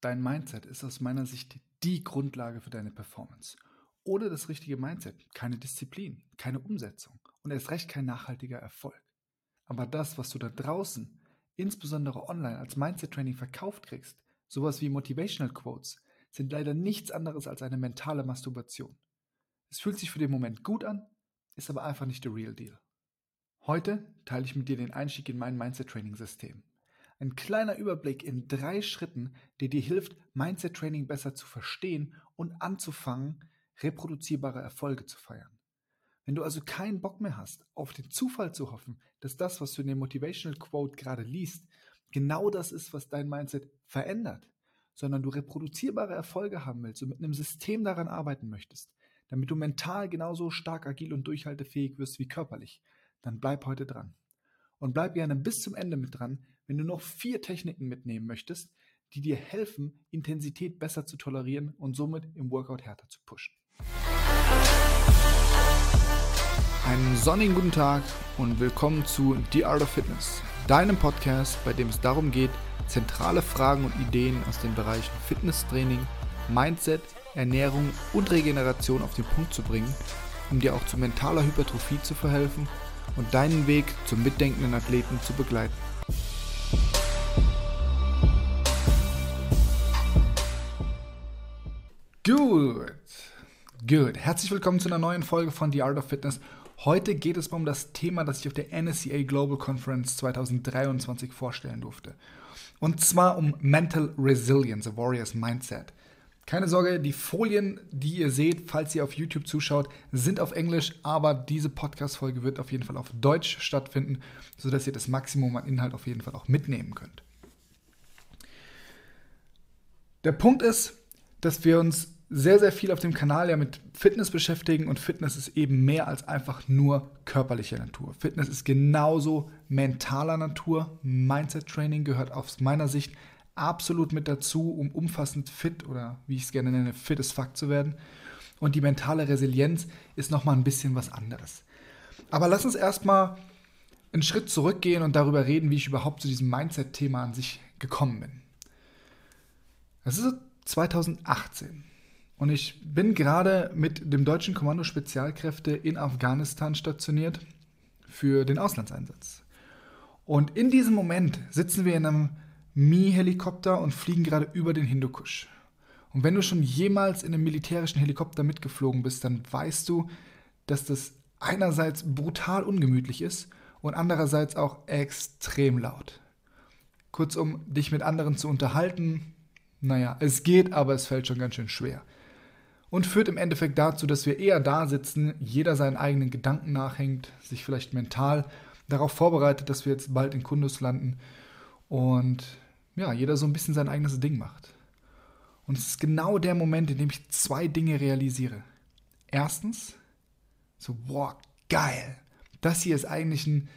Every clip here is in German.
Dein Mindset ist aus meiner Sicht die Grundlage für deine Performance. Ohne das richtige Mindset keine Disziplin, keine Umsetzung und erst recht kein nachhaltiger Erfolg. Aber das, was du da draußen, insbesondere online als Mindset-Training verkauft kriegst, sowas wie Motivational Quotes, sind leider nichts anderes als eine mentale Masturbation. Es fühlt sich für den Moment gut an, ist aber einfach nicht der Real Deal. Heute teile ich mit dir den Einstieg in mein Mindset-Training-System. Ein kleiner Überblick in drei Schritten, der dir hilft, Mindset Training besser zu verstehen und anzufangen, reproduzierbare Erfolge zu feiern. Wenn du also keinen Bock mehr hast, auf den Zufall zu hoffen, dass das, was du in dem Motivational Quote gerade liest, genau das ist, was dein Mindset verändert, sondern du reproduzierbare Erfolge haben willst und mit einem System daran arbeiten möchtest, damit du mental genauso stark, agil und durchhaltefähig wirst wie körperlich, dann bleib heute dran. Und bleib gerne bis zum Ende mit dran, wenn du noch vier Techniken mitnehmen möchtest, die dir helfen, Intensität besser zu tolerieren und somit im Workout härter zu pushen. Einen sonnigen guten Tag und willkommen zu The Art of Fitness, deinem Podcast, bei dem es darum geht, zentrale Fragen und Ideen aus den Bereichen Fitnesstraining, Mindset, Ernährung und Regeneration auf den Punkt zu bringen, um dir auch zu mentaler Hypertrophie zu verhelfen und deinen Weg zum mitdenkenden Athleten zu begleiten. Gut. Gut. Herzlich willkommen zu einer neuen Folge von The Art of Fitness. Heute geht es um das Thema, das ich auf der NSCA Global Conference 2023 vorstellen durfte. Und zwar um Mental Resilience, a Warrior's Mindset. Keine Sorge, die Folien, die ihr seht, falls ihr auf YouTube zuschaut, sind auf Englisch, aber diese Podcast-Folge wird auf jeden Fall auf Deutsch stattfinden, sodass ihr das Maximum an Inhalt auf jeden Fall auch mitnehmen könnt. Der Punkt ist, dass wir uns sehr, sehr viel auf dem Kanal ja mit Fitness beschäftigen und Fitness ist eben mehr als einfach nur körperlicher Natur. Fitness ist genauso mentaler Natur. Mindset Training gehört aus meiner Sicht absolut mit dazu, um umfassend fit oder wie ich es gerne nenne, fit as fuck zu werden. Und die mentale Resilienz ist nochmal ein bisschen was anderes. Aber lass uns erstmal einen Schritt zurückgehen und darüber reden, wie ich überhaupt zu diesem Mindset-Thema an sich gekommen bin. Das ist 2018. Und ich bin gerade mit dem deutschen Kommando Spezialkräfte in Afghanistan stationiert für den Auslandseinsatz. Und in diesem Moment sitzen wir in einem Mi-Helikopter und fliegen gerade über den Hindukusch. Und wenn du schon jemals in einem militärischen Helikopter mitgeflogen bist, dann weißt du, dass das einerseits brutal ungemütlich ist und andererseits auch extrem laut. Kurzum, dich mit anderen zu unterhalten, naja, es geht, aber es fällt schon ganz schön schwer und führt im Endeffekt dazu, dass wir eher da sitzen, jeder seinen eigenen Gedanken nachhängt, sich vielleicht mental darauf vorbereitet, dass wir jetzt bald in Kundus landen und ja, jeder so ein bisschen sein eigenes Ding macht. Und es ist genau der Moment, in dem ich zwei Dinge realisiere. Erstens, so, boah, geil. Das hier ist eigentlich ein,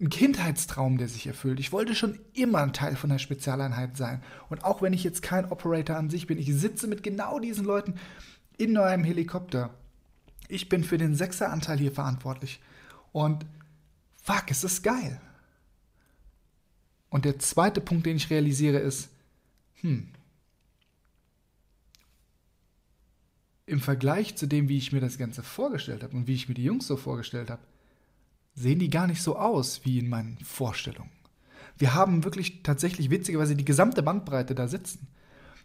ein Kindheitstraum, der sich erfüllt. Ich wollte schon immer ein Teil von der Spezialeinheit sein. Und auch wenn ich jetzt kein Operator an sich bin, ich sitze mit genau diesen Leuten in einem Helikopter. Ich bin für den Sechseranteil hier verantwortlich. Und fuck, es ist geil. Und der zweite Punkt, den ich realisiere, ist, hm, im Vergleich zu dem, wie ich mir das Ganze vorgestellt habe und wie ich mir die Jungs so vorgestellt habe, sehen die gar nicht so aus wie in meinen Vorstellungen. Wir haben wirklich tatsächlich witzigerweise die gesamte Bandbreite da sitzen.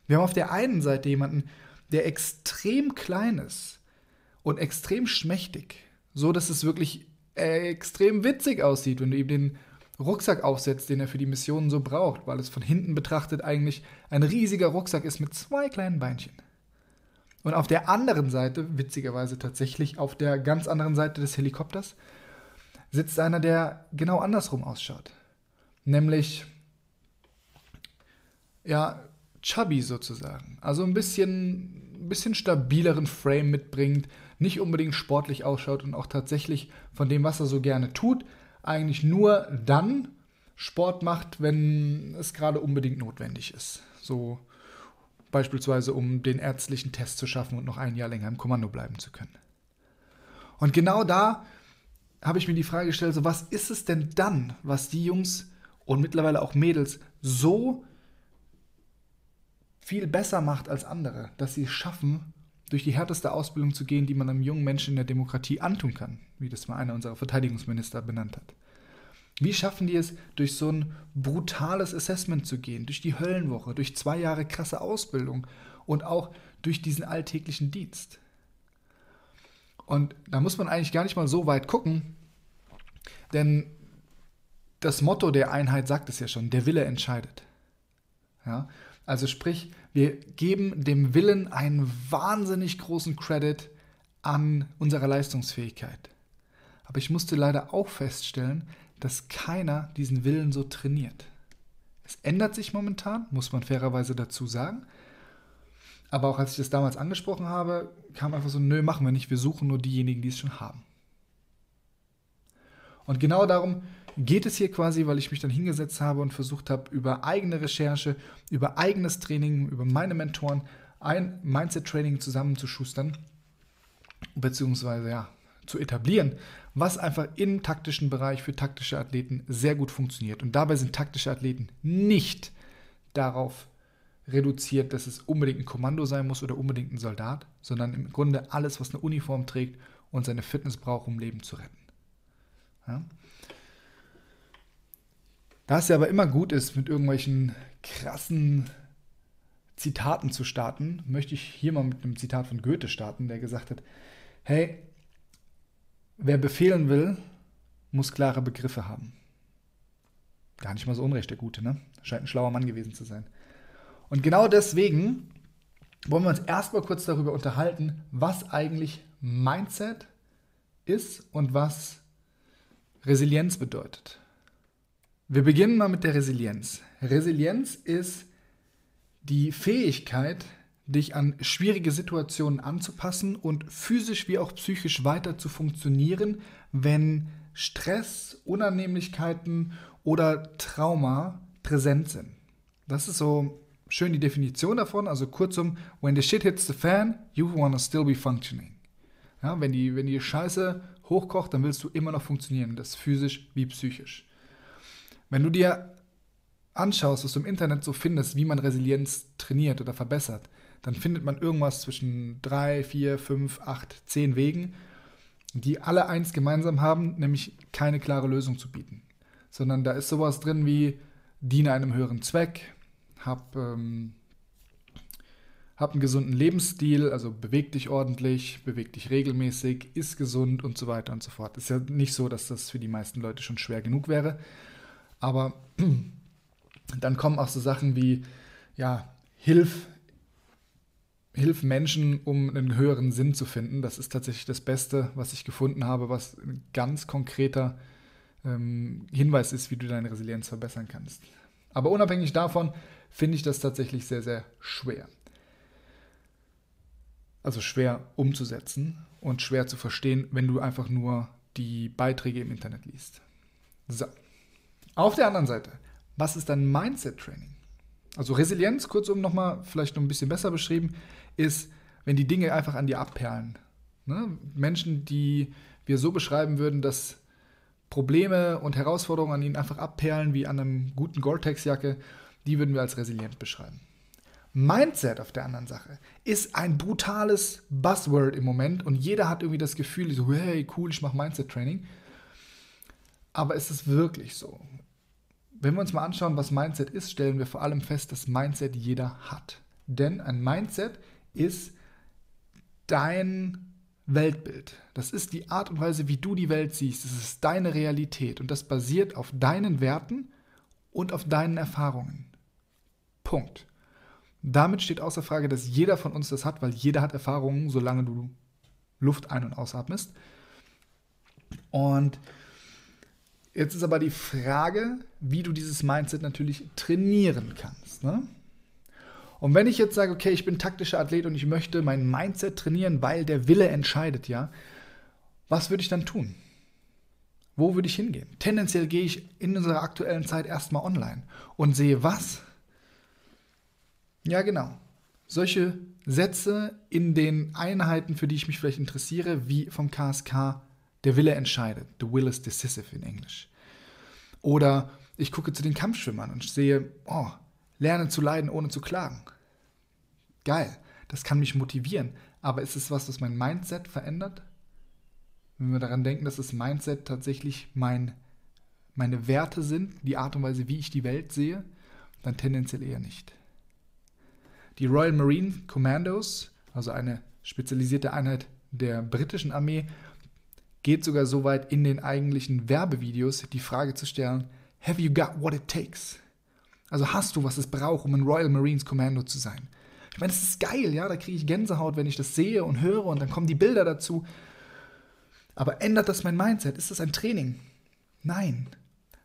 Wir haben auf der einen Seite jemanden, der extrem klein ist und extrem schmächtig, so dass es wirklich extrem witzig aussieht, wenn du ihm den Rucksack aufsetzt, den er für die Missionen so braucht, weil es von hinten betrachtet eigentlich ein riesiger Rucksack ist mit zwei kleinen Beinchen. Und auf der anderen Seite, witzigerweise tatsächlich auf der ganz anderen Seite des Helikopters, sitzt einer, der genau andersrum ausschaut. Nämlich, ja, chubby sozusagen. Also ein bisschen, bisschen stabileren Frame mitbringt, nicht unbedingt sportlich ausschaut und auch tatsächlich von dem, was er so gerne tut, eigentlich nur dann Sport macht, wenn es gerade unbedingt notwendig ist. So beispielsweise, um den ärztlichen Test zu schaffen und noch ein Jahr länger im Kommando bleiben zu können. Und genau da habe ich mir die Frage gestellt, so was ist es denn dann, was die Jungs und mittlerweile auch Mädels so viel besser macht als andere, dass sie es schaffen, durch die härteste Ausbildung zu gehen, die man einem jungen Menschen in der Demokratie antun kann, wie das mal einer unserer Verteidigungsminister benannt hat. Wie schaffen die es, durch so ein brutales Assessment zu gehen, durch die Höllenwoche, durch zwei Jahre krasse Ausbildung und auch durch diesen alltäglichen Dienst? Und da muss man eigentlich gar nicht mal so weit gucken, denn das Motto der Einheit sagt es ja schon, der Wille entscheidet. Ja? Also sprich, wir geben dem Willen einen wahnsinnig großen Credit an unserer Leistungsfähigkeit. Aber ich musste leider auch feststellen, dass keiner diesen Willen so trainiert. Es ändert sich momentan, muss man fairerweise dazu sagen. Aber auch als ich das damals angesprochen habe, kam einfach so, nö, machen wir nicht, wir suchen nur diejenigen, die es schon haben. Und genau darum geht es hier quasi, weil ich mich dann hingesetzt habe und versucht habe, über eigene Recherche, über eigenes Training, über meine Mentoren ein Mindset-Training zusammenzuschustern, beziehungsweise ja, zu etablieren, was einfach im taktischen Bereich für taktische Athleten sehr gut funktioniert. Und dabei sind taktische Athleten nicht darauf reduziert, dass es unbedingt ein Kommando sein muss oder unbedingt ein Soldat, sondern im Grunde alles, was eine Uniform trägt und seine Fitness braucht, um Leben zu retten. Ja? Da es ja aber immer gut ist, mit irgendwelchen krassen Zitaten zu starten, möchte ich hier mal mit einem Zitat von Goethe starten, der gesagt hat, hey, wer befehlen will, muss klare Begriffe haben. Gar nicht mal so unrecht, der Gute, ne? Scheint ein schlauer Mann gewesen zu sein. Und genau deswegen wollen wir uns erstmal kurz darüber unterhalten, was eigentlich Mindset ist und was Resilienz bedeutet. Wir beginnen mal mit der Resilienz. Resilienz ist die Fähigkeit, dich an schwierige Situationen anzupassen und physisch wie auch psychisch weiter zu funktionieren, wenn Stress, Unannehmlichkeiten oder Trauma präsent sind. Das ist so schön die Definition davon. Also kurzum, when the shit hits the fan, you wanna still be functioning. Ja, wenn, die, wenn die Scheiße hochkocht, dann willst du immer noch funktionieren, das physisch wie psychisch. Wenn du dir anschaust, was du im Internet so findest, wie man Resilienz trainiert oder verbessert, dann findet man irgendwas zwischen drei, vier, fünf, acht, zehn Wegen, die alle eins gemeinsam haben, nämlich keine klare Lösung zu bieten. Sondern da ist sowas drin wie diene einem höheren Zweck, hab, ähm, hab einen gesunden Lebensstil, also beweg dich ordentlich, beweg dich regelmäßig, iss gesund und so weiter und so fort. Ist ja nicht so, dass das für die meisten Leute schon schwer genug wäre. Aber dann kommen auch so Sachen wie, ja, hilf, hilf Menschen, um einen höheren Sinn zu finden. Das ist tatsächlich das Beste, was ich gefunden habe, was ein ganz konkreter ähm, Hinweis ist, wie du deine Resilienz verbessern kannst. Aber unabhängig davon finde ich das tatsächlich sehr, sehr schwer. Also schwer umzusetzen und schwer zu verstehen, wenn du einfach nur die Beiträge im Internet liest. So. Auf der anderen Seite, was ist dann Mindset-Training? Also Resilienz, kurzum nochmal vielleicht noch ein bisschen besser beschrieben, ist, wenn die Dinge einfach an dir abperlen. Ne? Menschen, die wir so beschreiben würden, dass Probleme und Herausforderungen an ihnen einfach abperlen wie an einem guten Gore-Tex-Jacke die würden wir als resilient beschreiben. Mindset auf der anderen Sache ist ein brutales Buzzword im Moment und jeder hat irgendwie das Gefühl, so, hey, cool, ich mache Mindset-Training. Aber ist es wirklich so? Wenn wir uns mal anschauen, was Mindset ist, stellen wir vor allem fest, dass Mindset jeder hat. Denn ein Mindset ist dein Weltbild. Das ist die Art und Weise, wie du die Welt siehst. Das ist deine Realität und das basiert auf deinen Werten und auf deinen Erfahrungen. Punkt. Damit steht außer Frage, dass jeder von uns das hat, weil jeder hat Erfahrungen, solange du Luft ein- und ausatmest. Und jetzt ist aber die Frage, wie du dieses Mindset natürlich trainieren kannst. Ne? Und wenn ich jetzt sage, okay, ich bin taktischer Athlet und ich möchte mein Mindset trainieren, weil der Wille entscheidet, ja, was würde ich dann tun? Wo würde ich hingehen? Tendenziell gehe ich in unserer aktuellen Zeit erstmal online und sehe was? Ja, genau. Solche Sätze in den Einheiten, für die ich mich vielleicht interessiere, wie vom KSK, der Wille entscheidet. The will is decisive in Englisch. Oder ich gucke zu den Kampfschwimmern und sehe, oh, lerne zu leiden, ohne zu klagen. Geil, das kann mich motivieren. Aber ist es was, was mein Mindset verändert? Wenn wir daran denken, dass das Mindset tatsächlich mein, meine Werte sind, die Art und Weise, wie ich die Welt sehe, dann tendenziell eher nicht. Die Royal Marine Commandos, also eine spezialisierte Einheit der britischen Armee, geht sogar so weit in den eigentlichen Werbevideos die Frage zu stellen, have you got what it takes? Also hast du, was es braucht, um ein Royal Marines Commando zu sein? Ich meine, das ist geil, ja, da kriege ich Gänsehaut, wenn ich das sehe und höre und dann kommen die Bilder dazu. Aber ändert das mein Mindset? Ist das ein Training? Nein.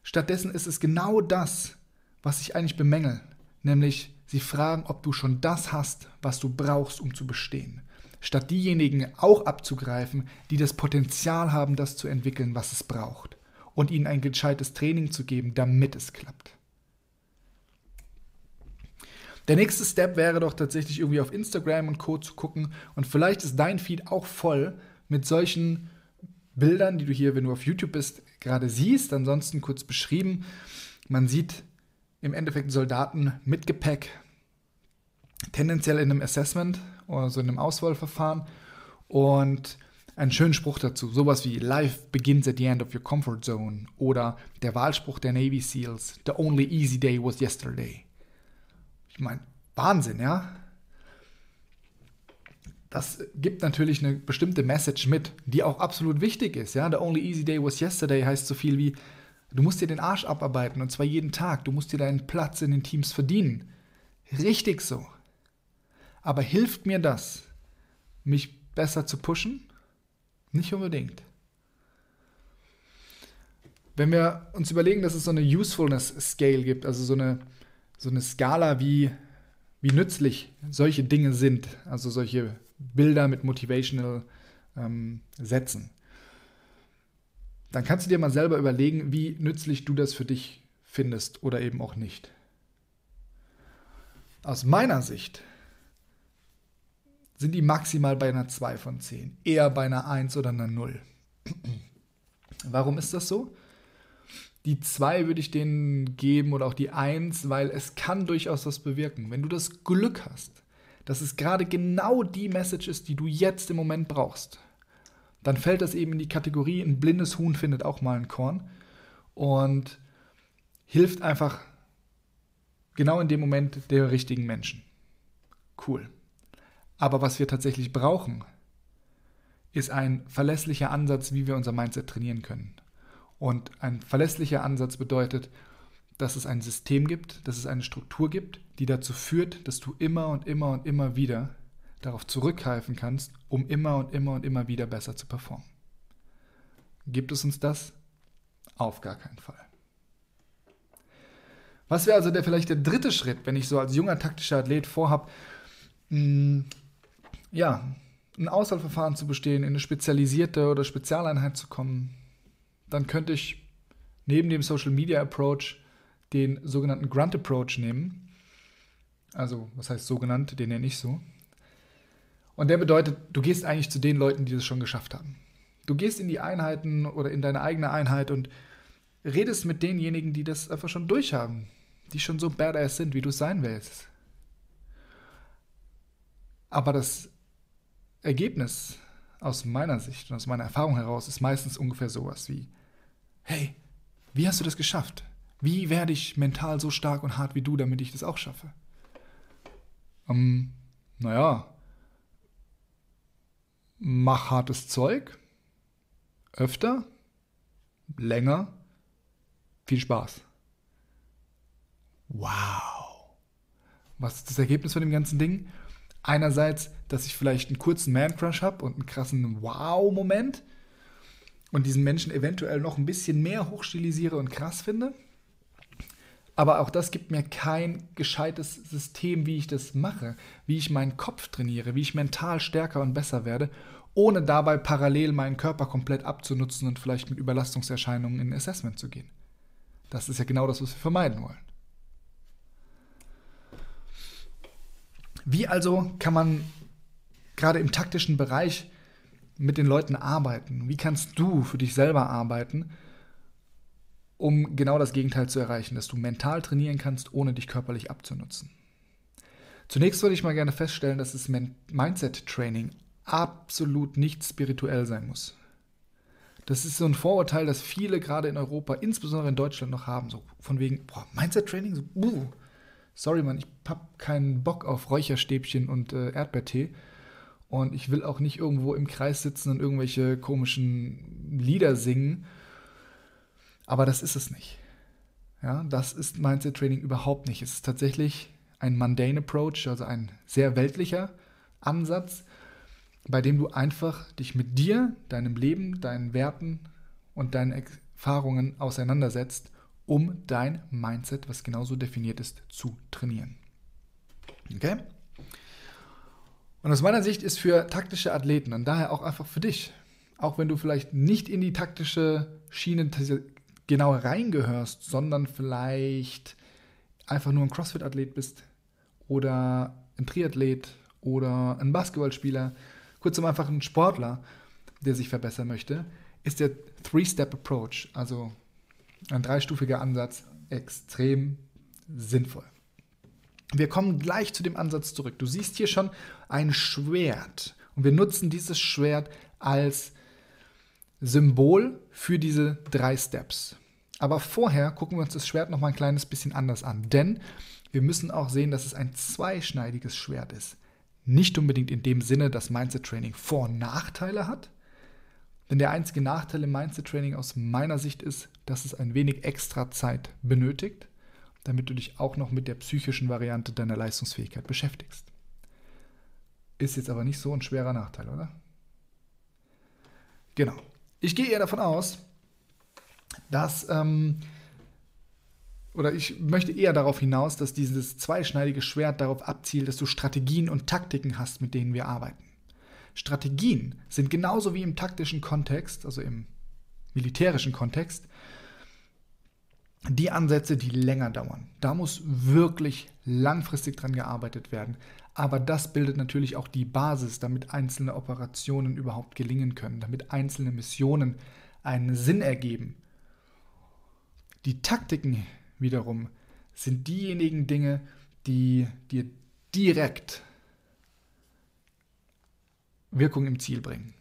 Stattdessen ist es genau das, was ich eigentlich bemängel, nämlich sie fragen, ob du schon das hast, was du brauchst, um zu bestehen statt diejenigen auch abzugreifen, die das Potenzial haben, das zu entwickeln, was es braucht, und ihnen ein gescheites Training zu geben, damit es klappt. Der nächste Step wäre doch tatsächlich irgendwie auf Instagram und Co. zu gucken und vielleicht ist dein Feed auch voll mit solchen Bildern, die du hier, wenn du auf YouTube bist, gerade siehst, ansonsten kurz beschrieben. Man sieht im Endeffekt Soldaten mit Gepäck, tendenziell in einem Assessment oder so in einem Auswahlverfahren und einen schönen Spruch dazu, sowas wie Life begins at the end of your comfort zone oder der Wahlspruch der Navy SEALs, The only easy day was yesterday. Ich meine, Wahnsinn, ja? Das gibt natürlich eine bestimmte Message mit, die auch absolut wichtig ist, ja? The only easy day was yesterday heißt so viel wie, du musst dir den Arsch abarbeiten und zwar jeden Tag, du musst dir deinen Platz in den Teams verdienen. Richtig so. Aber hilft mir das, mich besser zu pushen? Nicht unbedingt. Wenn wir uns überlegen, dass es so eine Usefulness Scale gibt, also so eine, so eine Skala, wie, wie nützlich solche Dinge sind, also solche Bilder mit Motivational ähm, Sätzen, dann kannst du dir mal selber überlegen, wie nützlich du das für dich findest oder eben auch nicht. Aus meiner Sicht sind die maximal bei einer 2 von 10, eher bei einer 1 oder einer 0. Warum ist das so? Die 2 würde ich denen geben oder auch die 1, weil es kann durchaus was bewirken. Wenn du das Glück hast, dass es gerade genau die Message ist, die du jetzt im Moment brauchst, dann fällt das eben in die Kategorie, ein blindes Huhn findet auch mal ein Korn und hilft einfach genau in dem Moment der richtigen Menschen. Cool. Aber was wir tatsächlich brauchen, ist ein verlässlicher Ansatz, wie wir unser Mindset trainieren können. Und ein verlässlicher Ansatz bedeutet, dass es ein System gibt, dass es eine Struktur gibt, die dazu führt, dass du immer und immer und immer wieder darauf zurückgreifen kannst, um immer und immer und immer wieder besser zu performen. Gibt es uns das? Auf gar keinen Fall. Was wäre also der vielleicht der dritte Schritt, wenn ich so als junger taktischer Athlet vorhabe, hm, ja, ein Auswahlverfahren zu bestehen, in eine spezialisierte oder Spezialeinheit zu kommen, dann könnte ich neben dem Social Media Approach den sogenannten Grunt Approach nehmen. Also, was heißt sogenannt? Den nenne ich so. Und der bedeutet, du gehst eigentlich zu den Leuten, die das schon geschafft haben. Du gehst in die Einheiten oder in deine eigene Einheit und redest mit denjenigen, die das einfach schon durchhaben, die schon so badass sind, wie du es sein willst. Aber das Ergebnis aus meiner Sicht und aus meiner Erfahrung heraus ist meistens ungefähr sowas wie, hey, wie hast du das geschafft? Wie werde ich mental so stark und hart wie du, damit ich das auch schaffe? Ähm, naja, mach hartes Zeug, öfter, länger, viel Spaß. Wow. Was ist das Ergebnis von dem ganzen Ding? Einerseits, dass ich vielleicht einen kurzen Man-Crush habe und einen krassen Wow-Moment und diesen Menschen eventuell noch ein bisschen mehr hochstilisiere und krass finde. Aber auch das gibt mir kein gescheites System, wie ich das mache, wie ich meinen Kopf trainiere, wie ich mental stärker und besser werde, ohne dabei parallel meinen Körper komplett abzunutzen und vielleicht mit Überlastungserscheinungen in Assessment zu gehen. Das ist ja genau das, was wir vermeiden wollen. Wie also kann man gerade im taktischen Bereich mit den Leuten arbeiten? Wie kannst du für dich selber arbeiten, um genau das Gegenteil zu erreichen, dass du mental trainieren kannst, ohne dich körperlich abzunutzen? Zunächst würde ich mal gerne feststellen, dass das Mindset-Training absolut nicht spirituell sein muss. Das ist so ein Vorurteil, das viele gerade in Europa, insbesondere in Deutschland, noch haben. So von wegen, boah, Mindset-Training, so, uh, sorry, Mann, ich hab keinen Bock auf Räucherstäbchen und äh, Erdbeertee. Und ich will auch nicht irgendwo im Kreis sitzen und irgendwelche komischen Lieder singen. Aber das ist es nicht. Ja, das ist Mindset Training überhaupt nicht. Es ist tatsächlich ein mundane Approach, also ein sehr weltlicher Ansatz, bei dem du einfach dich mit dir, deinem Leben, deinen Werten und deinen Erfahrungen auseinandersetzt, um dein Mindset, was genauso definiert ist, zu trainieren. Okay? Und aus meiner Sicht ist für taktische Athleten und daher auch einfach für dich, auch wenn du vielleicht nicht in die taktische Schiene genau reingehörst, sondern vielleicht einfach nur ein CrossFit-Athlet bist oder ein Triathlet oder ein Basketballspieler, kurzum einfach ein Sportler, der sich verbessern möchte, ist der Three-Step-Approach, also ein dreistufiger Ansatz, extrem sinnvoll. Wir kommen gleich zu dem Ansatz zurück. Du siehst hier schon ein Schwert und wir nutzen dieses Schwert als Symbol für diese drei Steps. Aber vorher gucken wir uns das Schwert noch mal ein kleines bisschen anders an, denn wir müssen auch sehen, dass es ein zweischneidiges Schwert ist. Nicht unbedingt in dem Sinne, dass Mindset Training Vor- und Nachteile hat, denn der einzige Nachteil im Mindset Training aus meiner Sicht ist, dass es ein wenig extra Zeit benötigt, damit du dich auch noch mit der psychischen Variante deiner Leistungsfähigkeit beschäftigst. Ist jetzt aber nicht so ein schwerer Nachteil, oder? Genau. Ich gehe eher davon aus, dass, ähm, oder ich möchte eher darauf hinaus, dass dieses zweischneidige Schwert darauf abzielt, dass du Strategien und Taktiken hast, mit denen wir arbeiten. Strategien sind genauso wie im taktischen Kontext, also im militärischen Kontext, die Ansätze, die länger dauern. Da muss wirklich langfristig dran gearbeitet werden. Aber das bildet natürlich auch die Basis, damit einzelne Operationen überhaupt gelingen können, damit einzelne Missionen einen Sinn ergeben. Die Taktiken wiederum sind diejenigen Dinge, die dir direkt Wirkung im Ziel bringen.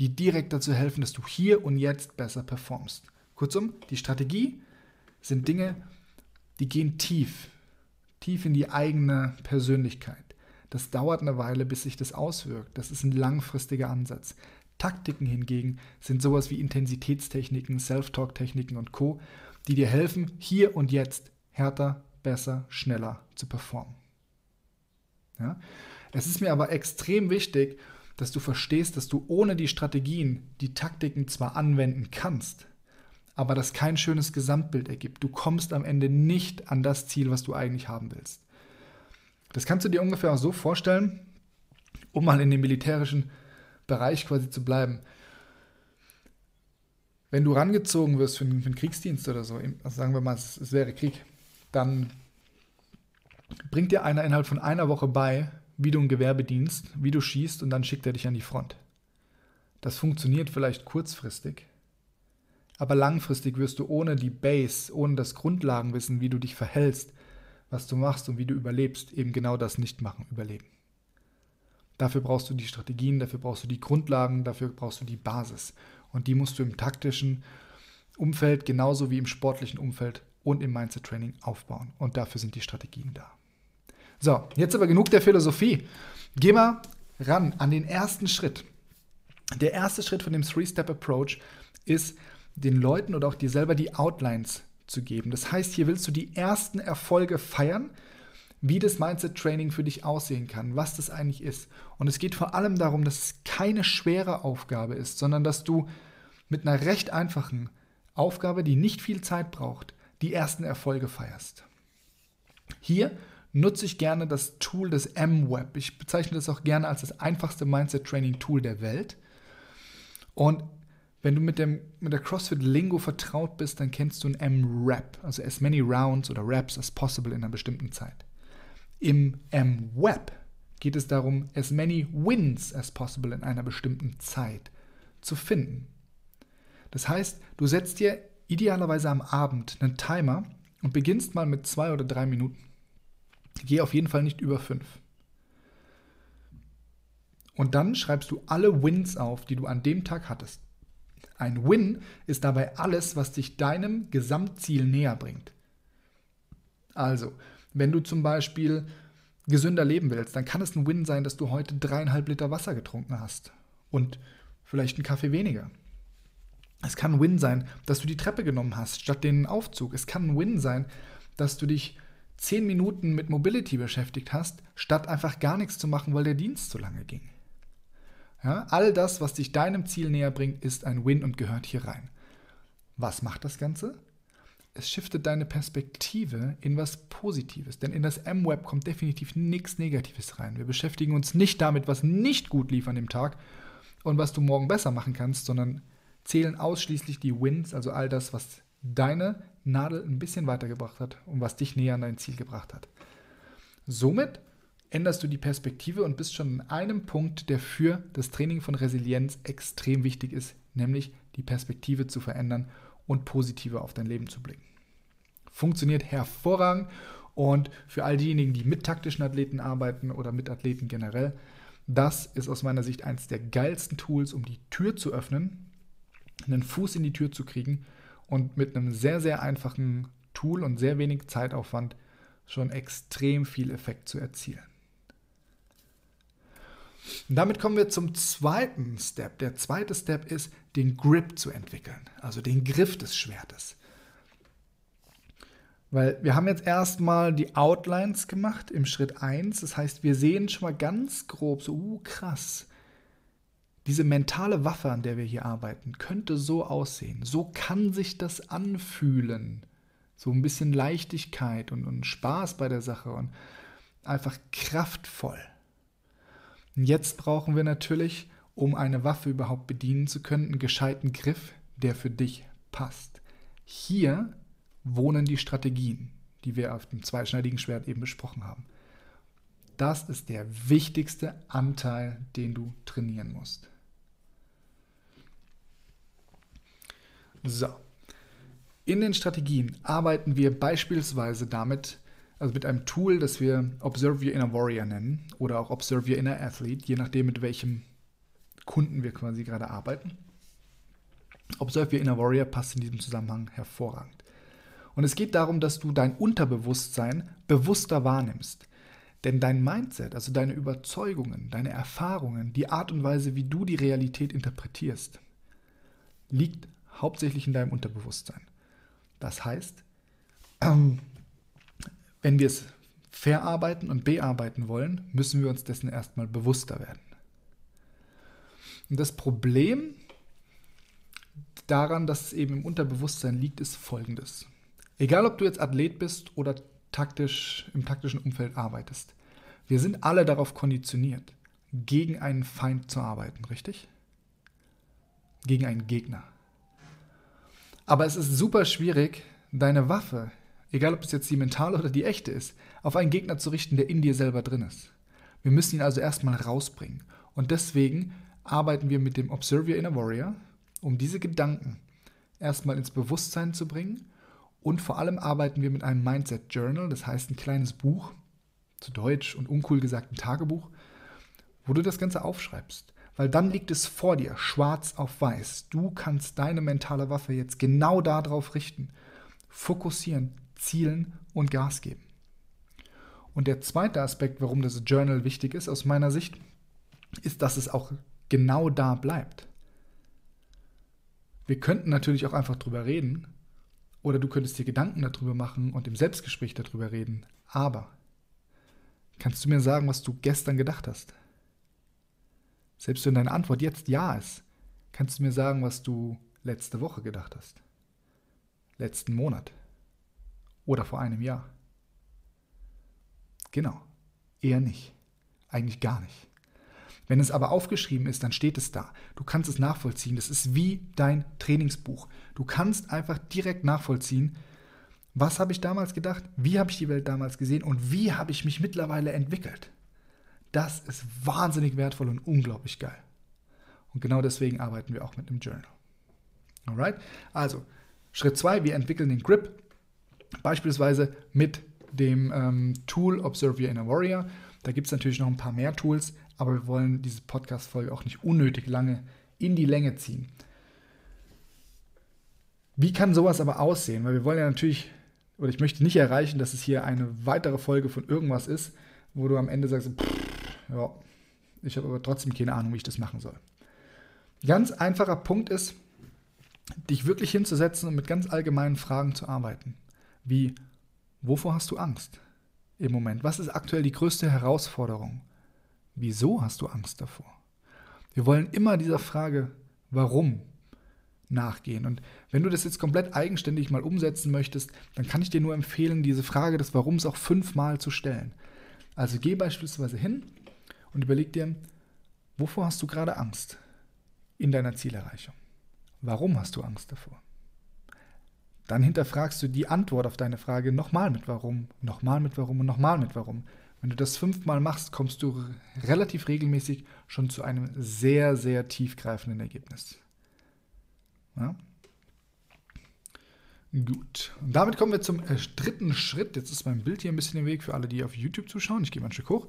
Die direkt dazu helfen, dass du hier und jetzt besser performst. Kurzum, die Strategie sind Dinge, die gehen tief tief in die eigene Persönlichkeit. Das dauert eine Weile, bis sich das auswirkt. Das ist ein langfristiger Ansatz. Taktiken hingegen sind sowas wie Intensitätstechniken, Self-Talk-Techniken und Co., die dir helfen, hier und jetzt härter, besser, schneller zu performen. Ja? Es ist mir aber extrem wichtig, dass du verstehst, dass du ohne die Strategien die Taktiken zwar anwenden kannst, aber das kein schönes Gesamtbild ergibt. Du kommst am Ende nicht an das Ziel, was du eigentlich haben willst. Das kannst du dir ungefähr auch so vorstellen, um mal in dem militärischen Bereich quasi zu bleiben. Wenn du rangezogen wirst für einen, Kriegsdienst oder so, also sagen wir mal, es, es wäre Krieg, dann bringt dir einer innerhalb von einer Woche bei, wie du ein Gewehr bedienst, wie du schießt und dann schickt er dich an die Front. Das funktioniert vielleicht kurzfristig, aber langfristig wirst du ohne die Base, ohne das Grundlagenwissen, wie du dich verhältst, was du machst und wie du überlebst, eben genau das nicht machen, überleben. Dafür brauchst du die Strategien, dafür brauchst du die Grundlagen, dafür brauchst du die Basis. Und die musst du im taktischen Umfeld genauso wie im sportlichen Umfeld und im Mindset-Training aufbauen. Und dafür sind die Strategien da. So, jetzt aber genug der Philosophie. Geh mal ran an den ersten Schritt. Der erste Schritt von dem Three-Step-Approach ist, den Leuten oder auch dir selber die Outlines zu geben. Das heißt, hier willst du die ersten Erfolge feiern, wie das Mindset-Training für dich aussehen kann, was das eigentlich ist. Und es geht vor allem darum, dass es keine schwere Aufgabe ist, sondern dass du mit einer recht einfachen Aufgabe, die nicht viel Zeit braucht, die ersten Erfolge feierst. Hier nutze ich gerne das Tool des M-Web. Ich bezeichne das auch gerne als das einfachste Mindset-Training-Tool der Welt. Und wenn du mit, dem, mit der CrossFit-Lingo vertraut bist, dann kennst du ein M-Rap, also as many rounds oder Raps as possible in einer bestimmten Zeit. Im M-Web geht es darum, as many wins as possible in einer bestimmten Zeit zu finden. Das heißt, du setzt dir idealerweise am Abend einen Timer und beginnst mal mit zwei oder drei Minuten. Geh auf jeden Fall nicht über 5. Und dann schreibst du alle Wins auf, die du an dem Tag hattest. Ein Win ist dabei alles, was dich deinem Gesamtziel näher bringt. Also, wenn du zum Beispiel gesünder leben willst, dann kann es ein Win sein, dass du heute dreieinhalb Liter Wasser getrunken hast und vielleicht einen Kaffee weniger. Es kann ein Win sein, dass du die Treppe genommen hast statt den Aufzug. Es kann ein Win sein, dass du dich zehn Minuten mit Mobility beschäftigt hast, statt einfach gar nichts zu machen, weil der Dienst zu lange ging. Ja, all das, was dich deinem Ziel näher bringt, ist ein Win und gehört hier rein. Was macht das Ganze? Es shiftet deine Perspektive in was Positives, denn in das M-Web kommt definitiv nichts Negatives rein. Wir beschäftigen uns nicht damit, was nicht gut lief an dem Tag und was du morgen besser machen kannst, sondern zählen ausschließlich die Wins, also all das, was deine Nadel ein bisschen weitergebracht hat und was dich näher an dein Ziel gebracht hat. Somit änderst du die Perspektive und bist schon in einem Punkt, der für das Training von Resilienz extrem wichtig ist, nämlich die Perspektive zu verändern und positiver auf dein Leben zu blicken. Funktioniert hervorragend und für all diejenigen, die mit taktischen Athleten arbeiten oder mit Athleten generell, das ist aus meiner Sicht eines der geilsten Tools, um die Tür zu öffnen, einen Fuß in die Tür zu kriegen und mit einem sehr, sehr einfachen Tool und sehr wenig Zeitaufwand schon extrem viel Effekt zu erzielen. Und damit kommen wir zum zweiten Step. Der zweite Step ist, den Grip zu entwickeln, also den Griff des Schwertes. Weil wir haben jetzt erstmal die Outlines gemacht im Schritt 1. Das heißt, wir sehen schon mal ganz grob so, uh, krass. Diese mentale Waffe, an der wir hier arbeiten, könnte so aussehen. So kann sich das anfühlen. So ein bisschen Leichtigkeit und, und Spaß bei der Sache und einfach kraftvoll. Und jetzt brauchen wir natürlich, um eine Waffe überhaupt bedienen zu können, einen gescheiten Griff, der für dich passt. Hier wohnen die Strategien, die wir auf dem zweischneidigen Schwert eben besprochen haben. Das ist der wichtigste Anteil, den du trainieren musst. So. In den Strategien arbeiten wir beispielsweise damit, also mit einem Tool, das wir Observe Your Inner Warrior nennen oder auch Observe Your Inner Athlete, je nachdem, mit welchem Kunden wir quasi gerade arbeiten. Observe Your Inner Warrior passt in diesem Zusammenhang hervorragend. Und es geht darum, dass du dein Unterbewusstsein bewusster wahrnimmst. Denn dein Mindset, also deine Überzeugungen, deine Erfahrungen, die Art und Weise, wie du die Realität interpretierst, liegt hauptsächlich in deinem Unterbewusstsein. Das heißt, ähm, wenn wir es verarbeiten und bearbeiten wollen, müssen wir uns dessen erstmal bewusster werden. Und das Problem daran, dass es eben im Unterbewusstsein liegt, ist folgendes. Egal, ob du jetzt Athlet bist oder taktisch im taktischen Umfeld arbeitest, wir sind alle darauf konditioniert, gegen einen Feind zu arbeiten, richtig? Gegen einen Gegner. Aber es ist super schwierig, deine Waffe, egal ob es jetzt die mentale oder die echte ist, auf einen Gegner zu richten, der in dir selber drin ist. Wir müssen ihn also erstmal rausbringen. Und deswegen arbeiten wir mit dem Observe Your Inner Warrior, um diese Gedanken erstmal ins Bewusstsein zu bringen. Und vor allem arbeiten wir mit einem Mindset Journal, das heißt ein kleines Buch, zu Deutsch und uncool gesagt ein Tagebuch, wo du das Ganze aufschreibst. Weil dann liegt es vor dir, schwarz auf weiß. Du kannst deine mentale Waffe jetzt genau darauf richten, fokussieren, zielen und Gas geben. Und der zweite Aspekt, warum das Journal wichtig ist, aus meiner Sicht, ist, dass es auch genau da bleibt. Wir könnten natürlich auch einfach drüber reden, oder du könntest dir Gedanken darüber machen und im Selbstgespräch darüber reden. Aber kannst du mir sagen, was du gestern gedacht hast? Selbst wenn deine Antwort jetzt ja ist, kannst du mir sagen, was du letzte Woche gedacht hast. Letzten Monat. Oder vor einem Jahr. Genau. Eher nicht. Eigentlich gar nicht. Wenn es aber aufgeschrieben ist, dann steht es da. Du kannst es nachvollziehen. Das ist wie dein Trainingsbuch. Du kannst einfach direkt nachvollziehen, was habe ich damals gedacht, wie habe ich die Welt damals gesehen und wie habe ich mich mittlerweile entwickelt. Das ist wahnsinnig wertvoll und unglaublich geil. Und genau deswegen arbeiten wir auch mit einem Journal. Alright? Also, Schritt 2, wir entwickeln den Grip, beispielsweise mit dem ähm, Tool Observe Your Inner Warrior. Da gibt es natürlich noch ein paar mehr Tools, aber wir wollen diese Podcast-Folge auch nicht unnötig lange in die Länge ziehen. Wie kann sowas aber aussehen? Weil wir wollen ja natürlich, oder ich möchte nicht erreichen, dass es hier eine weitere Folge von irgendwas ist, wo du am Ende sagst, ja, ich habe aber trotzdem keine Ahnung, wie ich das machen soll. Ganz einfacher Punkt ist, dich wirklich hinzusetzen und mit ganz allgemeinen Fragen zu arbeiten. Wie, wovor hast du Angst im Moment? Was ist aktuell die größte Herausforderung? Wieso hast du Angst davor? Wir wollen immer dieser Frage, warum, nachgehen. Und wenn du das jetzt komplett eigenständig mal umsetzen möchtest, dann kann ich dir nur empfehlen, diese Frage des Warums auch fünfmal zu stellen. Also geh beispielsweise hin und überleg dir, wovor hast du gerade Angst in deiner Zielerreichung? Warum hast du Angst davor? Dann hinterfragst du die Antwort auf deine Frage nochmal mit Warum, nochmal mit Warum und nochmal mit Warum. Wenn du das fünfmal machst, kommst du relativ regelmäßig schon zu einem sehr, sehr tiefgreifenden Ergebnis. Ja? Gut. Und damit kommen wir zum äh, dritten Schritt. Jetzt ist mein Bild hier ein bisschen im Weg für alle, die auf YouTube zuschauen. Ich gehe mal ein Stück hoch.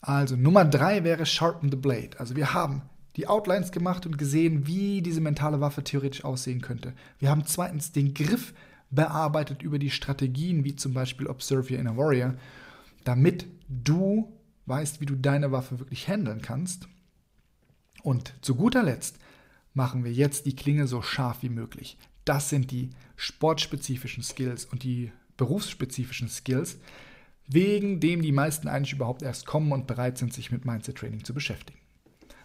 Also Nummer drei wäre Sharpen the Blade. Also wir haben die Outlines gemacht und gesehen, wie diese mentale Waffe theoretisch aussehen könnte. Wir haben zweitens den Griff bearbeitet über die Strategien, wie zum Beispiel Observe Your Inner Warrior, damit du weißt, wie du deine Waffe wirklich handeln kannst. Und zu guter Letzt machen wir jetzt die Klinge so scharf wie möglich. Das sind die sportspezifischen Skills und die berufsspezifischen Skills, wegen dem die meisten eigentlich überhaupt erst kommen und bereit sind, sich mit Mindset Training zu beschäftigen.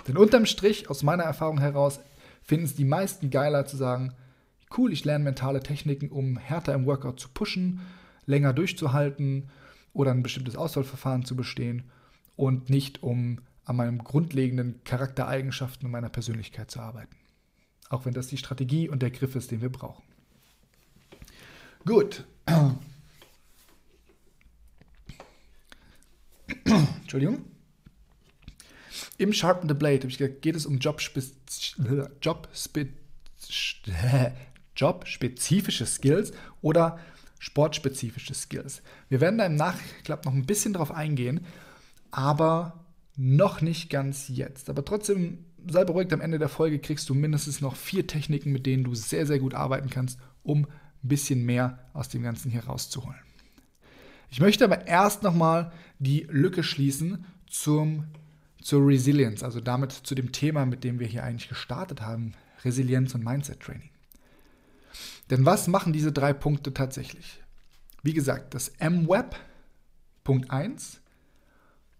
Denn unterm Strich, aus meiner Erfahrung heraus, finden es die meisten geiler zu sagen, cool, ich lerne mentale Techniken, um härter im Workout zu pushen, länger durchzuhalten oder ein bestimmtes Auswahlverfahren zu bestehen und nicht um an meinen grundlegenden Charaktereigenschaften und meiner Persönlichkeit zu arbeiten. Auch wenn das die Strategie und der Griff ist, den wir brauchen. Gut. Entschuldigung. Im Sharpen the Blade gesagt, geht es um jobspezifische Job Job Skills oder sportspezifische Skills. Wir werden da im Nachklapp noch ein bisschen drauf eingehen, aber noch nicht ganz jetzt. Aber trotzdem sei beruhigt, am Ende der Folge kriegst du mindestens noch vier Techniken, mit denen du sehr, sehr gut arbeiten kannst, um ein bisschen mehr aus dem Ganzen hier rauszuholen. Ich möchte aber erst nochmal die Lücke schließen zum, zur Resilience, also damit zu dem Thema, mit dem wir hier eigentlich gestartet haben, Resilienz und Mindset Training. Denn was machen diese drei Punkte tatsächlich? Wie gesagt, das M-Web, Punkt 1,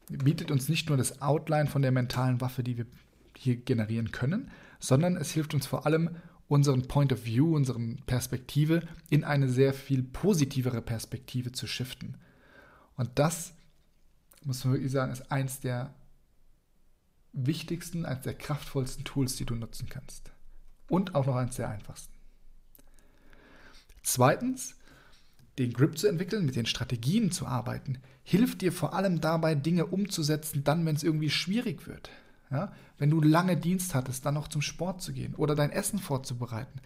bietet uns nicht nur das Outline von der mentalen Waffe, die wir hier generieren können, sondern es hilft uns vor allem, unseren Point of View, unsere Perspektive in eine sehr viel positivere Perspektive zu shiften. Und das, muss man wirklich sagen, ist eins der wichtigsten, eins der kraftvollsten Tools, die du nutzen kannst. Und auch noch eins der einfachsten. Zweitens, den Grip zu entwickeln, mit den Strategien zu arbeiten, hilft dir vor allem dabei, Dinge umzusetzen, dann, wenn es irgendwie schwierig wird. Ja? Wenn du lange Dienst hattest, dann noch zum Sport zu gehen oder dein Essen vorzubereiten.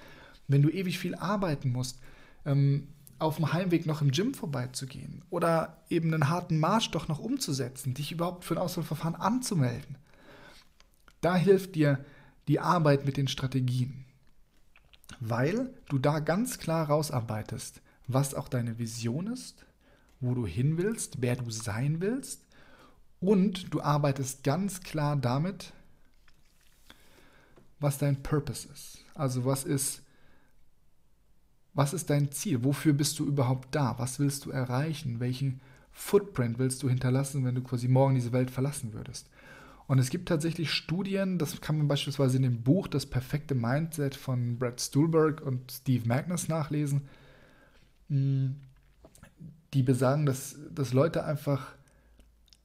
Wenn du ewig viel arbeiten musst, ähm, auf dem Heimweg noch im Gym vorbeizugehen oder eben einen harten Marsch doch noch umzusetzen, dich überhaupt für ein Auswahlverfahren anzumelden. Da hilft dir die Arbeit mit den Strategien, weil du da ganz klar rausarbeitest, was auch deine Vision ist, wo du hin willst, wer du sein willst und du arbeitest ganz klar damit, was dein Purpose ist. Also was ist, was ist dein Ziel? Wofür bist du überhaupt da? Was willst du erreichen? Welchen Footprint willst du hinterlassen, wenn du quasi morgen diese Welt verlassen würdest? Und es gibt tatsächlich Studien, das kann man beispielsweise in dem Buch Das perfekte Mindset von Brad Stuhlberg und Steve Magnus nachlesen, hm, die besagen, dass, dass Leute einfach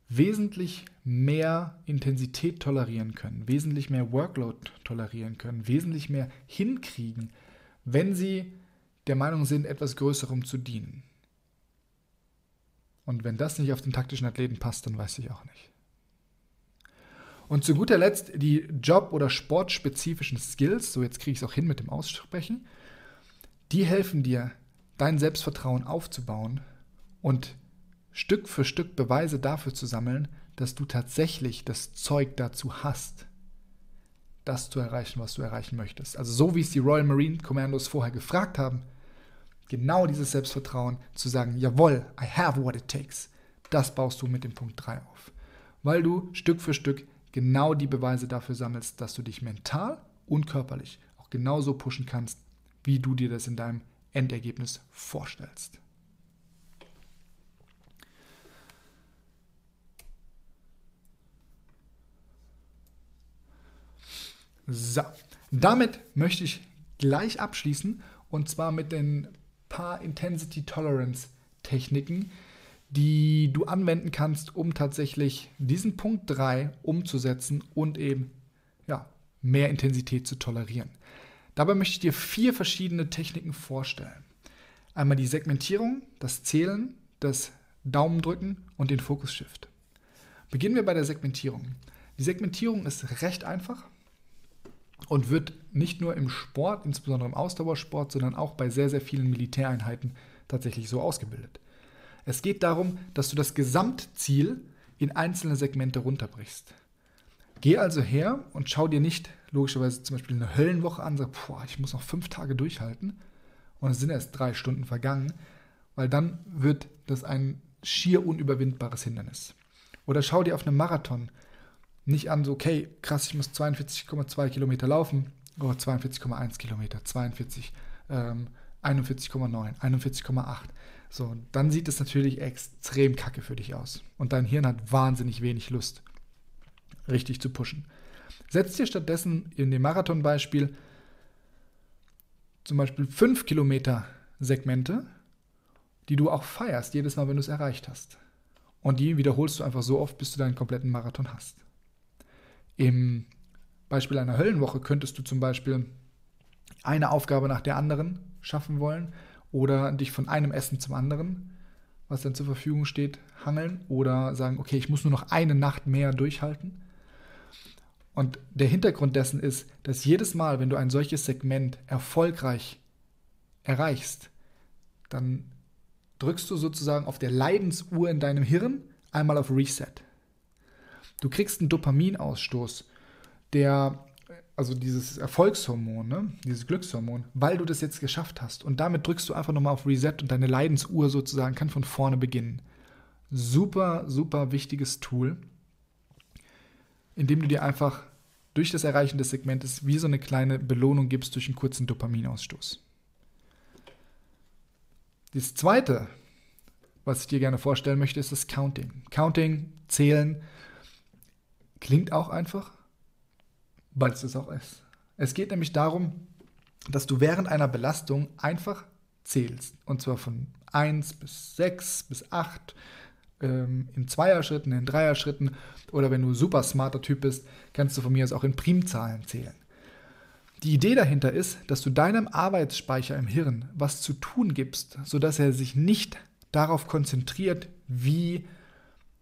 wesentlich mehr Intensität tolerieren können, wesentlich mehr Workload tolerieren können, wesentlich mehr hinkriegen, wenn sie der Meinung sind, etwas Größerem zu dienen. Und wenn das nicht auf den taktischen Athleten passt, dann weiß ich auch nicht. Und zu guter Letzt die Job- oder sportspezifischen Skills, so jetzt kriege ich es auch hin mit dem Aussprechen, die helfen dir, dein Selbstvertrauen aufzubauen und Stück für Stück Beweise dafür zu sammeln, dass du tatsächlich das Zeug dazu hast, das zu erreichen, was du erreichen möchtest. Also so wie es die Royal Marine Commandos vorher gefragt haben, genau dieses Selbstvertrauen zu sagen, jawohl, I have what it takes, das baust du mit dem Punkt 3 auf. Weil du Stück für Stück genau die Beweise dafür sammelst, dass du dich mental und körperlich auch genauso pushen kannst, wie du dir das in deinem Endergebnis vorstellst. So, damit möchte ich gleich abschließen und zwar mit den paar Intensity Tolerance Techniken, die du anwenden kannst, um tatsächlich diesen Punkt 3 umzusetzen und eben ja, mehr Intensität zu tolerieren. Dabei möchte ich dir vier verschiedene Techniken vorstellen. Einmal die Segmentierung, das Zählen, das Daumendrücken und den Focus Shift. Beginnen wir bei der Segmentierung. Die Segmentierung ist recht einfach und wird nicht nur im Sport, insbesondere im Ausdauersport, sondern auch bei sehr, sehr vielen Militäreinheiten tatsächlich so ausgebildet. Es geht darum, dass du das Gesamtziel in einzelne Segmente runterbrichst. Geh also her und schau dir nicht logischerweise zum Beispiel eine Höllenwoche an, sag, boah, ich muss noch fünf Tage durchhalten und es sind erst drei Stunden vergangen, weil dann wird das ein schier unüberwindbares Hindernis. Oder schau dir auf einem Marathon nicht an, so, okay, krass, ich muss 42,2 Kilometer laufen, oh, 42,1 Kilometer, 42, ähm, 41,9, 41,8. So, dann sieht es natürlich extrem kacke für dich aus. Und dein Hirn hat wahnsinnig wenig Lust, richtig zu pushen. Setz dir stattdessen in dem Marathon-Beispiel zum Beispiel 5 Kilometer Segmente, die du auch feierst, jedes Mal, wenn du es erreicht hast. Und die wiederholst du einfach so oft, bis du deinen kompletten Marathon hast. Im Beispiel einer Höllenwoche könntest du zum Beispiel eine Aufgabe nach der anderen schaffen wollen oder dich von einem Essen zum anderen, was dann zur Verfügung steht, hangeln oder sagen, okay, ich muss nur noch eine Nacht mehr durchhalten. Und der Hintergrund dessen ist, dass jedes Mal, wenn du ein solches Segment erfolgreich erreichst, dann drückst du sozusagen auf der Leidensuhr in deinem Hirn einmal auf Reset. Du kriegst einen Dopaminausstoß, der, also dieses Erfolgshormon, ne? dieses Glückshormon, weil du das jetzt geschafft hast. Und damit drückst du einfach nochmal auf Reset und deine Leidensuhr sozusagen kann von vorne beginnen. Super, super wichtiges Tool, indem du dir einfach durch das Erreichen des Segmentes wie so eine kleine Belohnung gibst durch einen kurzen Dopaminausstoß. Das zweite, was ich dir gerne vorstellen möchte, ist das Counting. Counting, Zählen, Klingt auch einfach, weil es es auch ist. Es geht nämlich darum, dass du während einer Belastung einfach zählst. Und zwar von 1 bis 6 bis 8 ähm, in Zweierschritten, in Dreierschritten. Oder wenn du super smarter Typ bist, kannst du von mir aus auch in Primzahlen zählen. Die Idee dahinter ist, dass du deinem Arbeitsspeicher im Hirn was zu tun gibst, sodass er sich nicht darauf konzentriert, wie,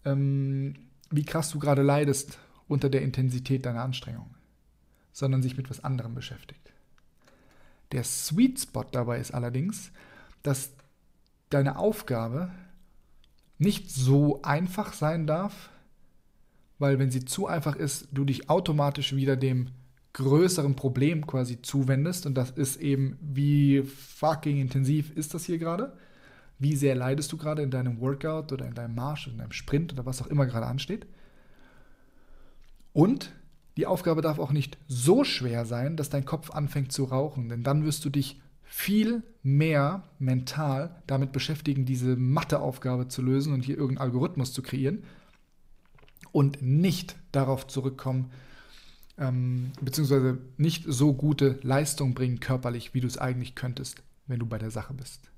ähm, wie krass du gerade leidest unter der Intensität deiner Anstrengung, sondern sich mit was anderem beschäftigt. Der Sweet Spot dabei ist allerdings, dass deine Aufgabe nicht so einfach sein darf, weil wenn sie zu einfach ist, du dich automatisch wieder dem größeren Problem quasi zuwendest und das ist eben, wie fucking intensiv ist das hier gerade? Wie sehr leidest du gerade in deinem Workout oder in deinem Marsch, in deinem Sprint oder was auch immer gerade ansteht? Und die Aufgabe darf auch nicht so schwer sein, dass dein Kopf anfängt zu rauchen, denn dann wirst du dich viel mehr mental damit beschäftigen, diese Matheaufgabe zu lösen und hier irgendeinen Algorithmus zu kreieren und nicht darauf zurückkommen, ähm, beziehungsweise nicht so gute Leistung bringen körperlich, wie du es eigentlich könntest, wenn du bei der Sache bist.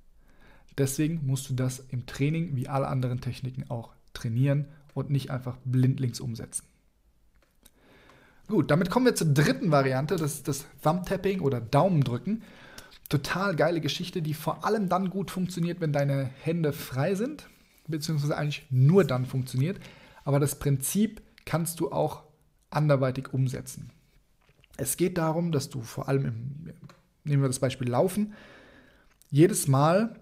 Deswegen musst du das im Training wie alle anderen Techniken auch trainieren und nicht einfach blindlings umsetzen. Gut, damit kommen wir zur dritten Variante, das ist das Thumb-Tapping oder Daumendrücken. Total geile Geschichte, die vor allem dann gut funktioniert, wenn deine Hände frei sind, beziehungsweise eigentlich nur dann funktioniert. Aber das Prinzip kannst du auch anderweitig umsetzen. Es geht darum, dass du vor allem im, nehmen wir das Beispiel Laufen, jedes Mal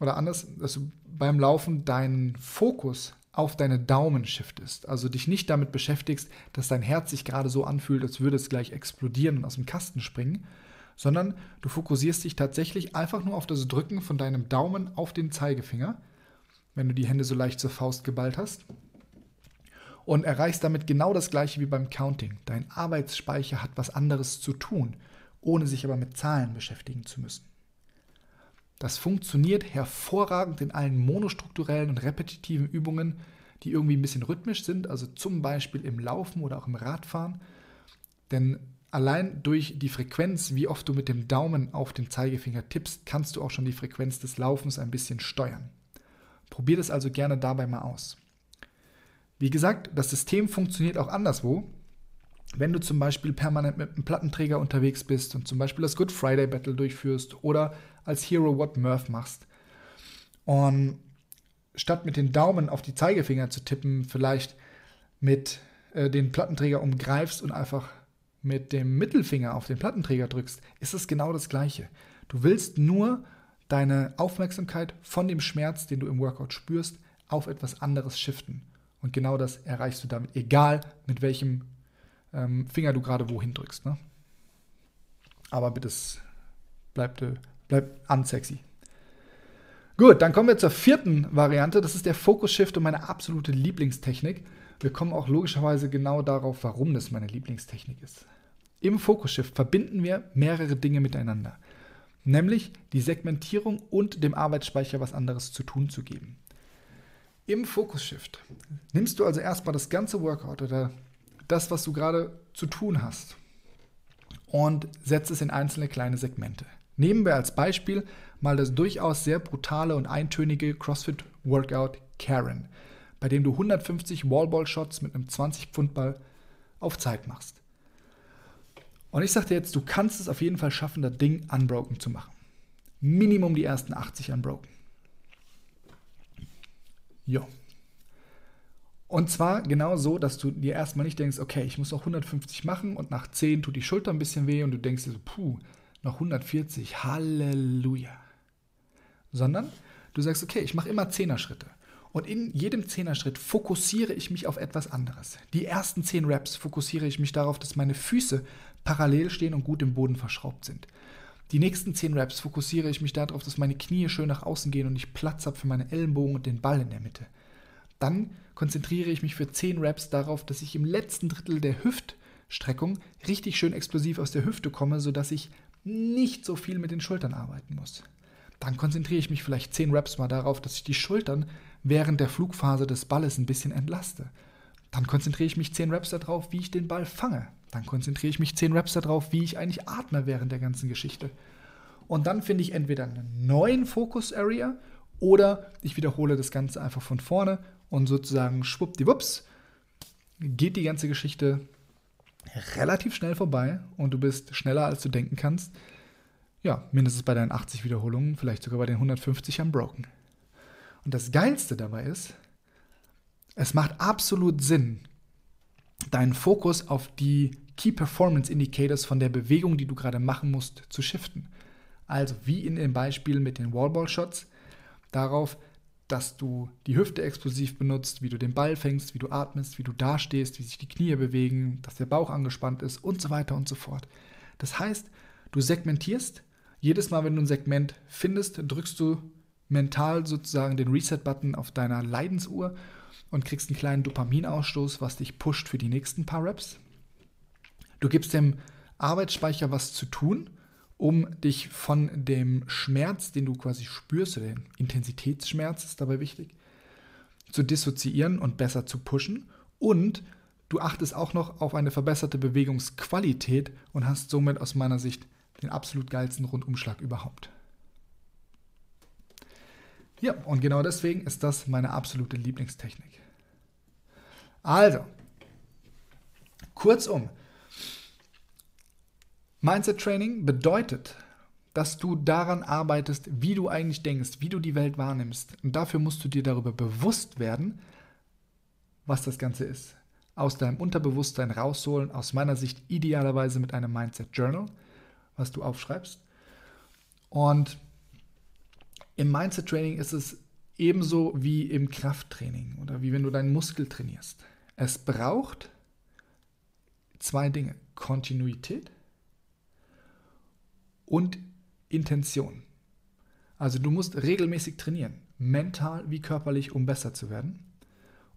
oder anders, dass du beim Laufen deinen Fokus auf deine Daumen shiftest. Also dich nicht damit beschäftigst, dass dein Herz sich gerade so anfühlt, als würde es gleich explodieren und aus dem Kasten springen, sondern du fokussierst dich tatsächlich einfach nur auf das Drücken von deinem Daumen auf den Zeigefinger, wenn du die Hände so leicht zur Faust geballt hast. Und erreichst damit genau das gleiche wie beim Counting. Dein Arbeitsspeicher hat was anderes zu tun, ohne sich aber mit Zahlen beschäftigen zu müssen. Das funktioniert hervorragend in allen monostrukturellen und repetitiven Übungen, die irgendwie ein bisschen rhythmisch sind, also zum Beispiel im Laufen oder auch im Radfahren. Denn allein durch die Frequenz, wie oft du mit dem Daumen auf den Zeigefinger tippst, kannst du auch schon die Frequenz des Laufens ein bisschen steuern. Probier das also gerne dabei mal aus. Wie gesagt, das System funktioniert auch anderswo. Wenn du zum Beispiel permanent mit einem Plattenträger unterwegs bist und zum Beispiel das Good Friday Battle durchführst oder als Hero What Murph machst. Und statt mit den Daumen auf die Zeigefinger zu tippen, vielleicht mit äh, den Plattenträger umgreifst und einfach mit dem Mittelfinger auf den Plattenträger drückst, ist es genau das Gleiche. Du willst nur deine Aufmerksamkeit von dem Schmerz, den du im Workout spürst, auf etwas anderes shiften. Und genau das erreichst du damit, egal mit welchem ähm, Finger du gerade wohin drückst. Ne? Aber bitte, bleibt, äh, bleibt unsexy. Gut, dann kommen wir zur vierten Variante. Das ist der Focus Shift und meine absolute Lieblingstechnik. Wir kommen auch logischerweise genau darauf, warum das meine Lieblingstechnik ist. Im Focus Shift verbinden wir mehrere Dinge miteinander, nämlich die Segmentierung und dem Arbeitsspeicher was anderes zu tun zu geben. Im Focus Shift nimmst du also erstmal das ganze Workout oder das, was du gerade zu tun hast und setzt es in einzelne kleine Segmente. Nehmen wir als Beispiel mal das durchaus sehr brutale und eintönige CrossFit Workout Karen, bei dem du 150 Wallball-Shots mit einem 20-Pfund-Ball auf Zeit machst. Und ich dir jetzt, du kannst es auf jeden Fall schaffen, das Ding unbroken zu machen. Minimum die ersten 80 unbroken. Jo, und zwar genau so, dass du dir erstmal nicht denkst, okay, ich muss noch 150 machen und nach 10 tut die Schulter ein bisschen weh und du denkst dir so, puh, noch 140, Halleluja. Sondern du sagst, okay, ich mache immer 10er Schritte. Und in jedem 10er Schritt fokussiere ich mich auf etwas anderes. Die ersten 10 Reps fokussiere ich mich darauf, dass meine Füße parallel stehen und gut im Boden verschraubt sind. Die nächsten 10 Reps fokussiere ich mich darauf, dass meine Knie schön nach außen gehen und ich Platz habe für meine Ellenbogen und den Ball in der Mitte. Dann konzentriere ich mich für 10 Reps darauf, dass ich im letzten Drittel der Hüftstreckung richtig schön explosiv aus der Hüfte komme, sodass ich nicht so viel mit den Schultern arbeiten muss. Dann konzentriere ich mich vielleicht 10 Reps mal darauf, dass ich die Schultern während der Flugphase des Balles ein bisschen entlaste. Dann konzentriere ich mich 10 Reps darauf, wie ich den Ball fange. Dann konzentriere ich mich 10 Reps darauf, wie ich eigentlich atme während der ganzen Geschichte. Und dann finde ich entweder einen neuen Focus Area oder ich wiederhole das Ganze einfach von vorne und sozusagen schwuppdiwupps geht die ganze Geschichte relativ schnell vorbei und du bist schneller, als du denken kannst. Ja, mindestens bei deinen 80 Wiederholungen, vielleicht sogar bei den 150 am Broken. Und das Geilste dabei ist, es macht absolut Sinn, deinen Fokus auf die Key Performance Indicators von der Bewegung, die du gerade machen musst, zu shiften. Also wie in dem Beispiel mit den Wallball Shots, darauf, dass du die Hüfte explosiv benutzt, wie du den Ball fängst, wie du atmest, wie du dastehst, wie sich die Knie bewegen, dass der Bauch angespannt ist und so weiter und so fort. Das heißt, du segmentierst. Jedes Mal, wenn du ein Segment findest, drückst du mental sozusagen den Reset-Button auf deiner Leidensuhr und kriegst einen kleinen Dopaminausstoß, was dich pusht für die nächsten paar Reps. Du gibst dem Arbeitsspeicher was zu tun um dich von dem Schmerz, den du quasi spürst, oder den Intensitätsschmerz ist dabei wichtig, zu dissoziieren und besser zu pushen. Und du achtest auch noch auf eine verbesserte Bewegungsqualität und hast somit aus meiner Sicht den absolut geilsten Rundumschlag überhaupt. Ja, und genau deswegen ist das meine absolute Lieblingstechnik. Also, kurzum, Mindset Training bedeutet, dass du daran arbeitest, wie du eigentlich denkst, wie du die Welt wahrnimmst. Und dafür musst du dir darüber bewusst werden, was das Ganze ist. Aus deinem Unterbewusstsein rausholen, aus meiner Sicht idealerweise mit einem Mindset Journal, was du aufschreibst. Und Im Mindset-Training ist es ebenso wie im Krafttraining oder wie wenn du deinen Muskel trainierst. Es braucht zwei Dinge, Kontinuität und Intention. Also du musst regelmäßig trainieren, mental wie körperlich, um besser zu werden.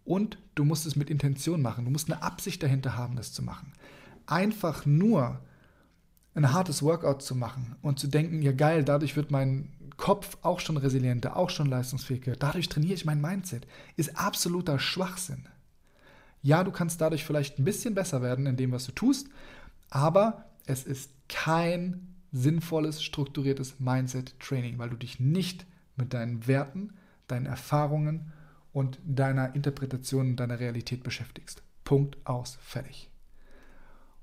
Und du musst es mit Intention machen. Du musst eine Absicht dahinter haben, das zu machen. Einfach nur ein hartes Workout zu machen und zu denken, ja geil, dadurch wird mein Kopf auch schon resilienter, auch schon leistungsfähiger, dadurch trainiere ich mein Mindset, ist absoluter Schwachsinn. Ja, du kannst dadurch vielleicht ein bisschen besser werden in dem, was du tust, aber es ist kein sinnvolles, strukturiertes Mindset-Training, weil du dich nicht mit deinen Werten, deinen Erfahrungen und deiner Interpretation deiner Realität beschäftigst. Punkt aus, fertig.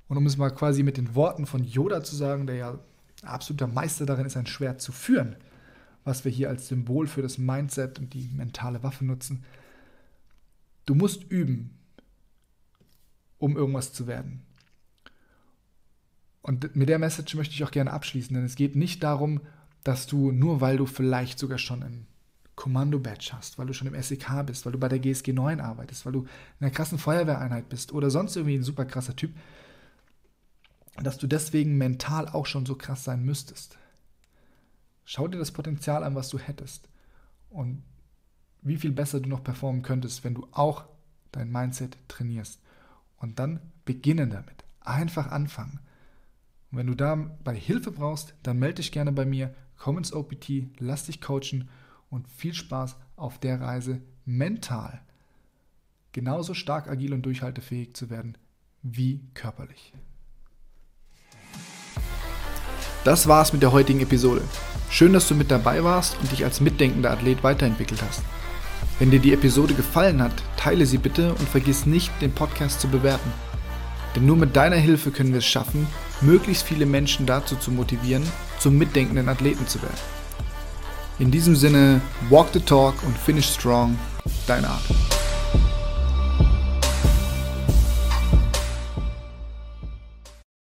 Und um es mal quasi mit den Worten von Yoda zu sagen, der ja absoluter Meister darin ist, ein Schwert zu führen, was wir hier als Symbol für das Mindset und die mentale Waffe nutzen. Du musst üben, um irgendwas zu werden. Und mit der Message möchte ich auch gerne abschließen, denn es geht nicht darum, dass du nur weil du vielleicht sogar schon ein Kommando-Badge hast, weil du schon im SEK bist, weil du bei der GSG 9 arbeitest, weil du in einer krassen Feuerwehreinheit bist oder sonst irgendwie ein super krasser Typ, dass du deswegen mental auch schon so krass sein müsstest. Schau dir das Potenzial an, was du hättest und wie viel besser du noch performen könntest, wenn du auch dein Mindset trainierst. Und dann beginnen damit. Einfach anfangen. Und wenn du dabei Hilfe brauchst, dann melde dich gerne bei mir, komm ins OPT, lass dich coachen und viel Spaß auf der Reise mental genauso stark agil und durchhaltefähig zu werden wie körperlich. Das war's mit der heutigen Episode. Schön, dass du mit dabei warst und dich als mitdenkender Athlet weiterentwickelt hast. Wenn dir die Episode gefallen hat, teile sie bitte und vergiss nicht, den Podcast zu bewerten. Denn nur mit deiner Hilfe können wir es schaffen, möglichst viele Menschen dazu zu motivieren, zum mitdenkenden Athleten zu werden. In diesem Sinne, walk the talk und finish strong, dein Art.